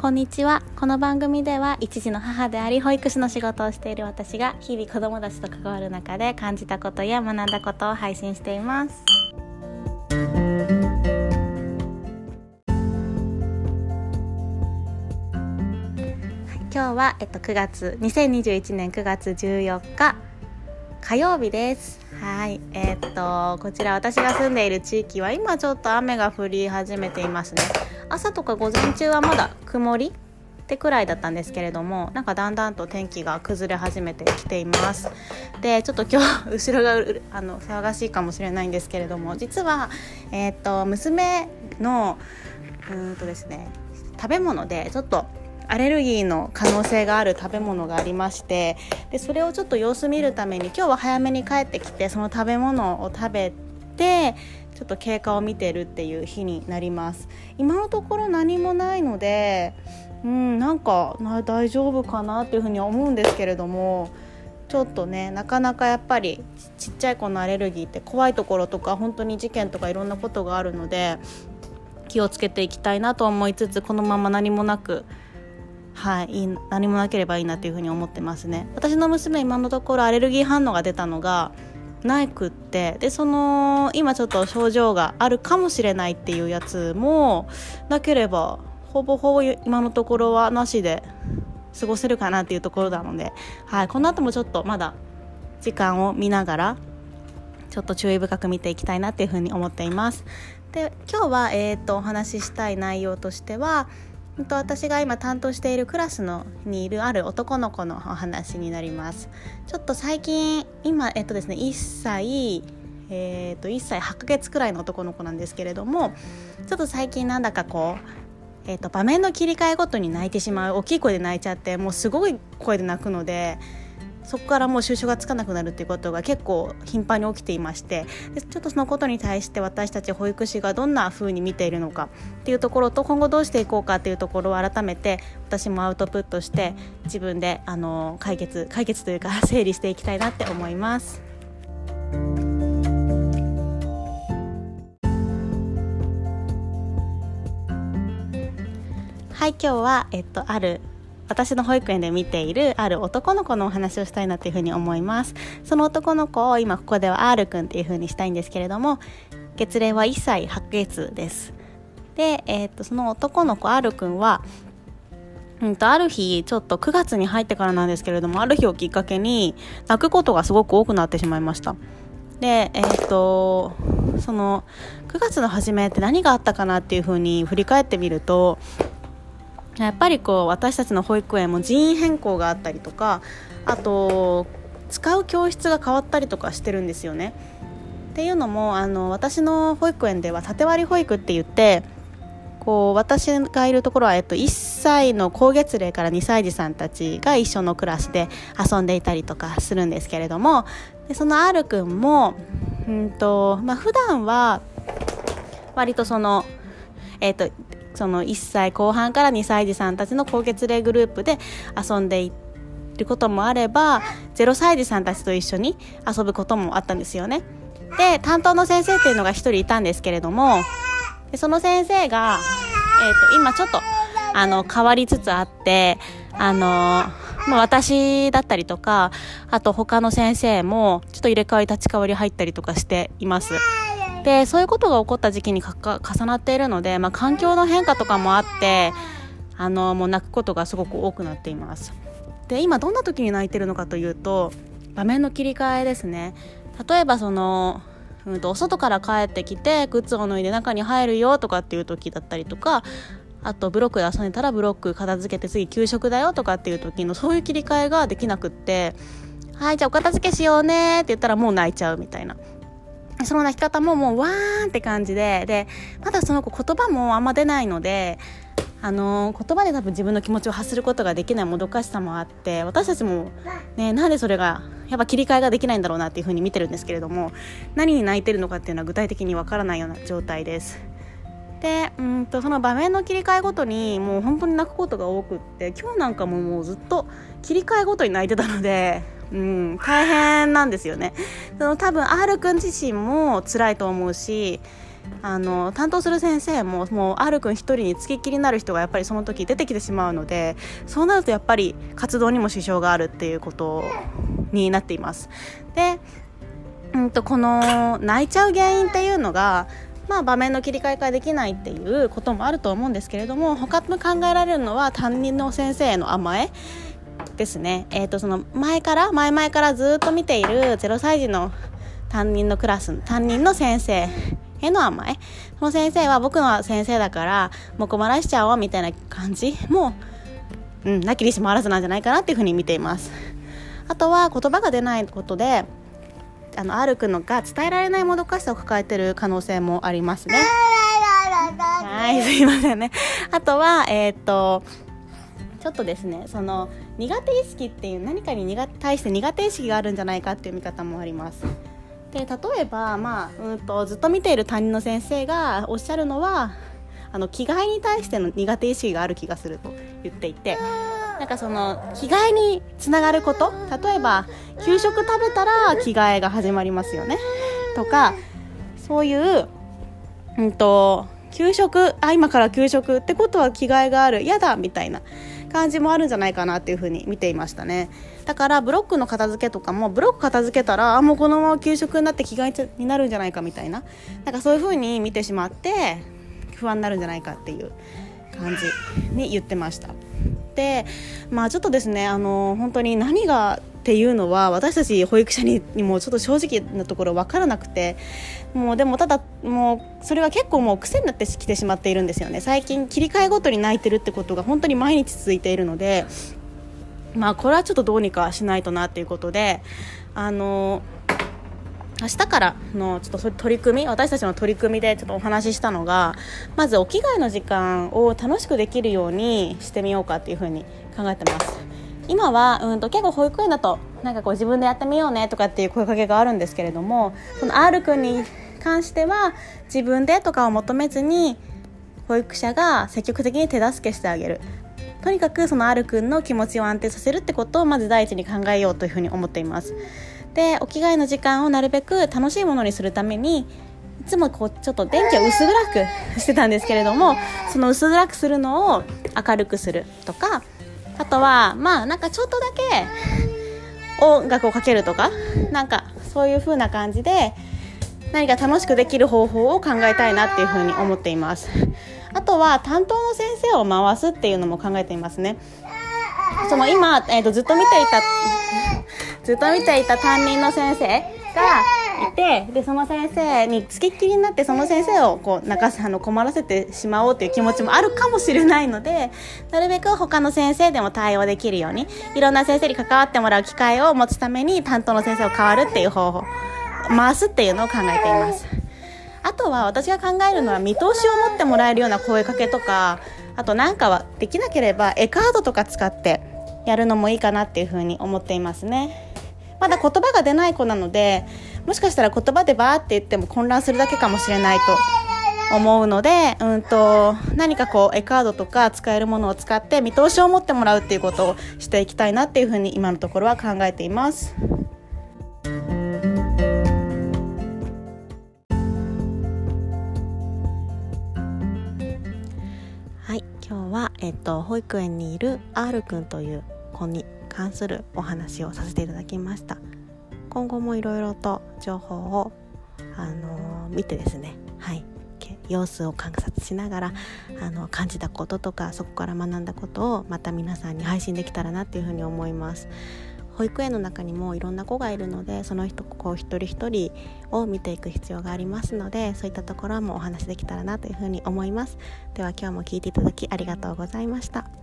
こんにちは。この番組では一児の母であり保育士の仕事をしている私が日々子どもたちと関わる中で感じたことや学んだことを配信しています。今日は、えっと、9月2021年9月14日火曜日です。はい。えっとこちら私が住んでいる地域は今ちょっと雨が降り始めていますね。朝とか午前中はまだ曇りってくらいだったんですけれどもなんかだんだんと天気が崩れ始めてきています。でちょっと今日 後ろがあの騒がしいかもしれないんですけれども実は、えーと、と娘のうんとですね食べ物でちょっとアレルギーの可能性がある食べ物がありましてでそれをちょっと様子見るために今日は早めに帰ってきてその食べ物を食べてちょっと経過を見てるっていう日になります。今のところ何もないのでうんなんかな大丈夫かなっていうふうに思うんですけれどもちょっとねなかなかやっぱりちっちゃい子のアレルギーって怖いところとか本当に事件とかいろんなことがあるので気をつけていきたいなと思いつつこのまま何もなくはい、何もなければいいなというふうに思ってますね。私の娘今のところアレルギー反応が出たのがなくってでその今ちょっと症状があるかもしれないっていうやつもなければほぼほぼ今のところはなしで過ごせるかなっていうところなので、はい、この後もちょっとまだ時間を見ながらちょっと注意深く見ていきたいなっていうふうに思っています。で今日は、えーとお話ししたい内容としてはと私が今担当しているクラスのにいるある男の子のお話になります。ちょっと最近今えっとですね1歳えー、と1歳8ヶ月くらいの男の子なんですけれどもちょっと最近なんだかこう、えー、と場面の切り替えごとに泣いてしまう。大きい声で泣いちゃってもうすごい声で泣くのでそこからもう収拾がつかなくなるっていうことが結構頻繁に起きていましてでちょっとそのことに対して私たち保育士がどんな風に見ているのかっていうところと今後どうしていこうかっていうところを改めて私もアウトプットして自分であの解決解決というか 整理していきたいなって思います。はい今日は、えっと、ある私の保育園で見ているある男の子のお話をしたいなというふうに思いますその男の子を今ここでは R くんっていうふうにしたいんですけれども月齢は1歳8ヶ月ですで、えー、っとその男の子 R くんはうんと、ある日、ちょっと9月に入ってからなんですけれども、ある日をきっかけに、泣くことがすごく多くなってしまいました。で、えっ、と、その、9月の初めって何があったかなっていうふうに振り返ってみると、やっぱりこう私たちの保育園も人員変更があったりとかあと使う教室が変わったりとかしてるんですよね。っていうのもあの私の保育園では縦割り保育って言ってこう私がいるところは、えっと、1歳の高月齢から2歳児さんたちが一緒のクラスで遊んでいたりとかするんですけれどもでその R くんも、うんとまあ、普段は割とその、えっとその1歳後半から2歳児さんたちの高血齢グループで遊んでいることもあれば0歳児さんたちと一緒に遊ぶこともあったんですよね。で担当の先生っていうのが1人いたんですけれどもでその先生が、えーと、今ちょっとあの変わりつつあってあのまあ、私だったりとかあと他の先生もちょっと入れ替わり立ち替わり入ったりとかしています。でそういうことが起こった時期に重なっているので、まあ、環境の変化とかもあってあのもう泣くことがすごく多くなっています。で今どんな時に泣いてるのかというと場面の切り替えですね。例えばそのうんと外から帰ってきて靴を脱いで中に入るよとかっていう時だったりとかあとブロックで遊んでたらブロック片付けて次給食だよとかっていう時のそういう切り替えができなくってはいじゃあお片付けしようねって言ったらもう泣いちゃうみたいな。その泣き方ももうわーんって感じででまだその子言葉もあんま出ないのであの言葉で多分自分の気持ちを発することができないもどかしさもあって私たちも、ね、なんでそれがやっぱ切り替えができないんだろうなっていうふうに見てるんですけれども何に泣いてるのかっていうのは具体的にわからないような状態です。でうんとその場面の切り替えごとにもう本当に泣くことが多くって今日なんかももうずっと切り替えごとに泣いてたのでうん、大変なんですよねその多分 R 君自身も辛いと思うしあの担当する先生ももう R 君一人につきっきりになる人がやっぱりその時出てきてしまうのでそうなるとやっぱり活動にも支障があるっていうことになっています。でうんとこの泣いちゃう原因っていうのがまあ、場面の切り替えができないっていうこともあると思うんですけれども他の考えられるのは担任の先生への甘えですね、えー、とその前から前々からずっと見ている0歳児の担任のクラス担任の先生への甘え。その先生は僕の先生だからもう困らしちゃおうみたいな感じ。もう、うん、なきにしもあらずなんじゃないかなっていうふうに見ています。あとは言葉が出ないことであの R 君のが伝えられないもどかしさを抱えてる可能性もありますね。はいすいませんね。あとはえっ、とちょっとですねその苦手意識っていう何かに対して苦手意識があるんじゃないかっていう見方もあります。で例えば、まあ、うんとずっと見ている担任の先生がおっしゃるのはあの着替えに対しての苦手意識がある気がすると言っていてなんかその着替えにつながること例えば給食食べたら着替えが始まりますよね。とかそういう、うんと、給食あ今から給食ってことは着替えがある。嫌だみたいな。感じもあるんじゃないかなっていうふうに見ていましたね。だからブロックの片付けとかもブロック片付けたらあもうこのまま給食になって着替えになるんじゃないかみたいな。なんかそういうふうに見てしまって不安になるんじゃないかっていう感じに言ってました。でまあちょっとですねあの本当に何がっていうのは私たち保育者にもちょっと正直なところ分からなくてもうでもただもうそれは結構もう癖になってきてしまっているんですよね。最近切り替えごとに泣いてるってことが本当に毎日続いているのでまあこれはちょっとどうにかしないとなっていうことであの明日からのちょっと取り組み私たちの取り組みでちょっとお話ししたのがまずお着替えの時間を楽しくできるようにしてみようかっていうふうに考えてます。今は、うんと、結構保育園だとなんかこう自分でやってみようねとかっていう声かけがあるんですけれどもその R 君に関しては自分でとかを求めずに保育者が積極的に手助けしてあげる。とにかくその R 君の気持ちを安定させるってことをまず第一に考えようというふうに思っています。でお着替えの時間をなるべく楽しいものにするためにいつもこうちょっと電気を薄暗くしてたんですけれどもその薄暗くするのを明るくするとかあとはまあなんかちょっとだけ音楽をかけるとかなんかそういう風な感じで何か楽しくできる方法を考えたいなっていう風に思っています。あとは担当の先生を回すっていうのも考えていますね。その今、えーとずっと見ていたずっと見ていた担任の先生がいてでその先生につきっきりになってその先生をこう泣かすあの困らせてしまおうという気持ちもあるかもしれないのでなるべく他の先生でも対応できるようにいろんな先生に関わってもらう機会を持つために担当の先生を変わるっていう方法回すっていうのを考えていますあとは私が考えるのは見通しを持ってもらえるような声かけとかあとなんかはできなければ絵カードとか使ってやるのもいいかなっていうふうに思っていますね。まだ言葉が出ない子なのでもしかしたら言葉でバーって言っても混乱するだけかもしれないと思うので、うんと、何かこう絵カードとか使えるものを使って見通しを持ってもらうっていうことをしていきたいなっていうふうに今のところは考えています。今日は、えっと、保育園にいる R くんという子に関するお話をさせていただきました今後もいろいろと情報を、あのー、見てですね。はい。様子を観察しながらあの感じたこととかそこから学んだことをまた皆さんに配信できたらなっていうふうに思います。保育園の中にもいろんな子がいるのでその人こう一人一人を見ていく必要がありますのでそういったところもお話できたらなというふうに思います。では今日も聞いていただきありがとうございました。